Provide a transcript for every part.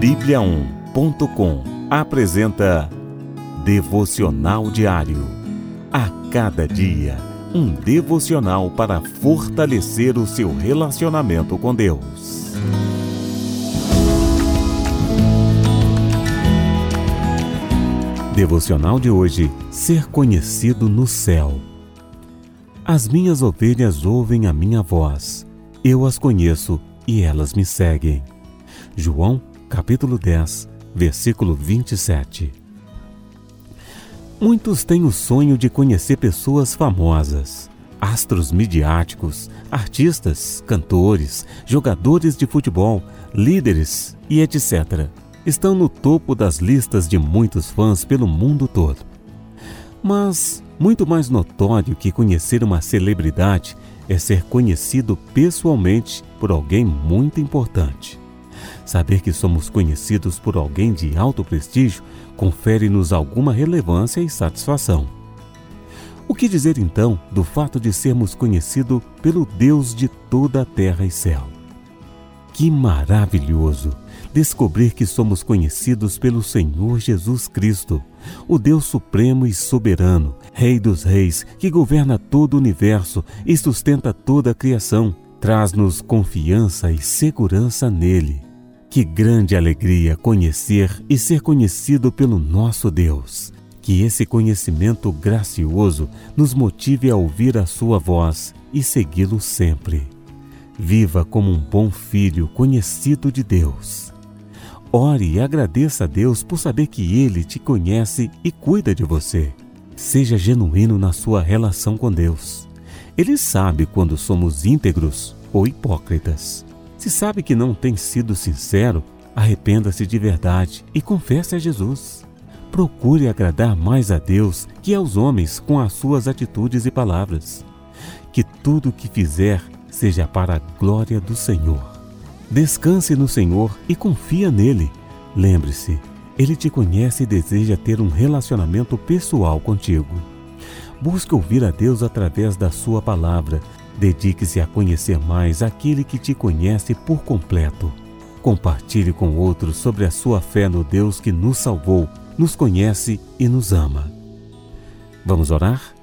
Bíblia1.com apresenta Devocional Diário. A cada dia, um devocional para fortalecer o seu relacionamento com Deus. Devocional de hoje: Ser conhecido no céu. As minhas ovelhas ouvem a minha voz. Eu as conheço e elas me seguem. João, capítulo 10, versículo 27. Muitos têm o sonho de conhecer pessoas famosas, astros midiáticos, artistas, cantores, jogadores de futebol, líderes e etc. Estão no topo das listas de muitos fãs pelo mundo todo. Mas muito mais notório que conhecer uma celebridade é ser conhecido pessoalmente por alguém muito importante. Saber que somos conhecidos por alguém de alto prestígio confere-nos alguma relevância e satisfação. O que dizer então do fato de sermos conhecidos pelo Deus de toda a terra e céu? Que maravilhoso descobrir que somos conhecidos pelo Senhor Jesus Cristo, o Deus supremo e soberano, Rei dos Reis, que governa todo o universo e sustenta toda a criação. Traz-nos confiança e segurança nele. Que grande alegria conhecer e ser conhecido pelo nosso Deus. Que esse conhecimento gracioso nos motive a ouvir a sua voz e segui-lo sempre. Viva como um bom filho conhecido de Deus. Ore e agradeça a Deus por saber que Ele te conhece e cuida de você. Seja genuíno na sua relação com Deus. Ele sabe quando somos íntegros ou hipócritas. Se sabe que não tem sido sincero, arrependa-se de verdade e confesse a Jesus. Procure agradar mais a Deus que aos homens com as suas atitudes e palavras. Que tudo o que fizer seja para a glória do Senhor. Descanse no Senhor e confia nele. Lembre-se, ele te conhece e deseja ter um relacionamento pessoal contigo. Busque ouvir a Deus através da sua palavra. Dedique-se a conhecer mais aquele que te conhece por completo. Compartilhe com outros sobre a sua fé no Deus que nos salvou, nos conhece e nos ama. Vamos orar?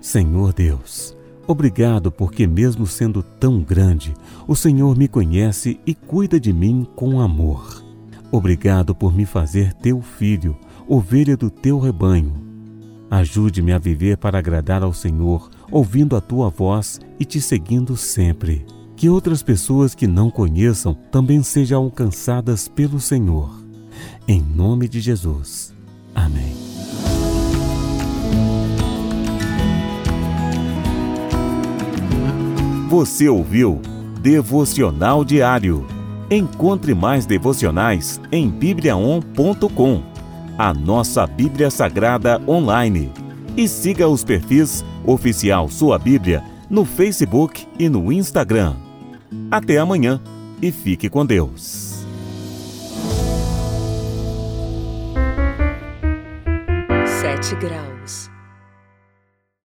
Senhor Deus, Obrigado porque, mesmo sendo tão grande, o Senhor me conhece e cuida de mim com amor. Obrigado por me fazer teu filho, ovelha do teu rebanho. Ajude-me a viver para agradar ao Senhor, ouvindo a tua voz e te seguindo sempre. Que outras pessoas que não conheçam também sejam alcançadas pelo Senhor. Em nome de Jesus. Amém. Você ouviu Devocional Diário. Encontre mais devocionais em bibliaon.com, a nossa Bíblia Sagrada online. E siga os perfis Oficial Sua Bíblia no Facebook e no Instagram. Até amanhã e fique com Deus. Sete graus.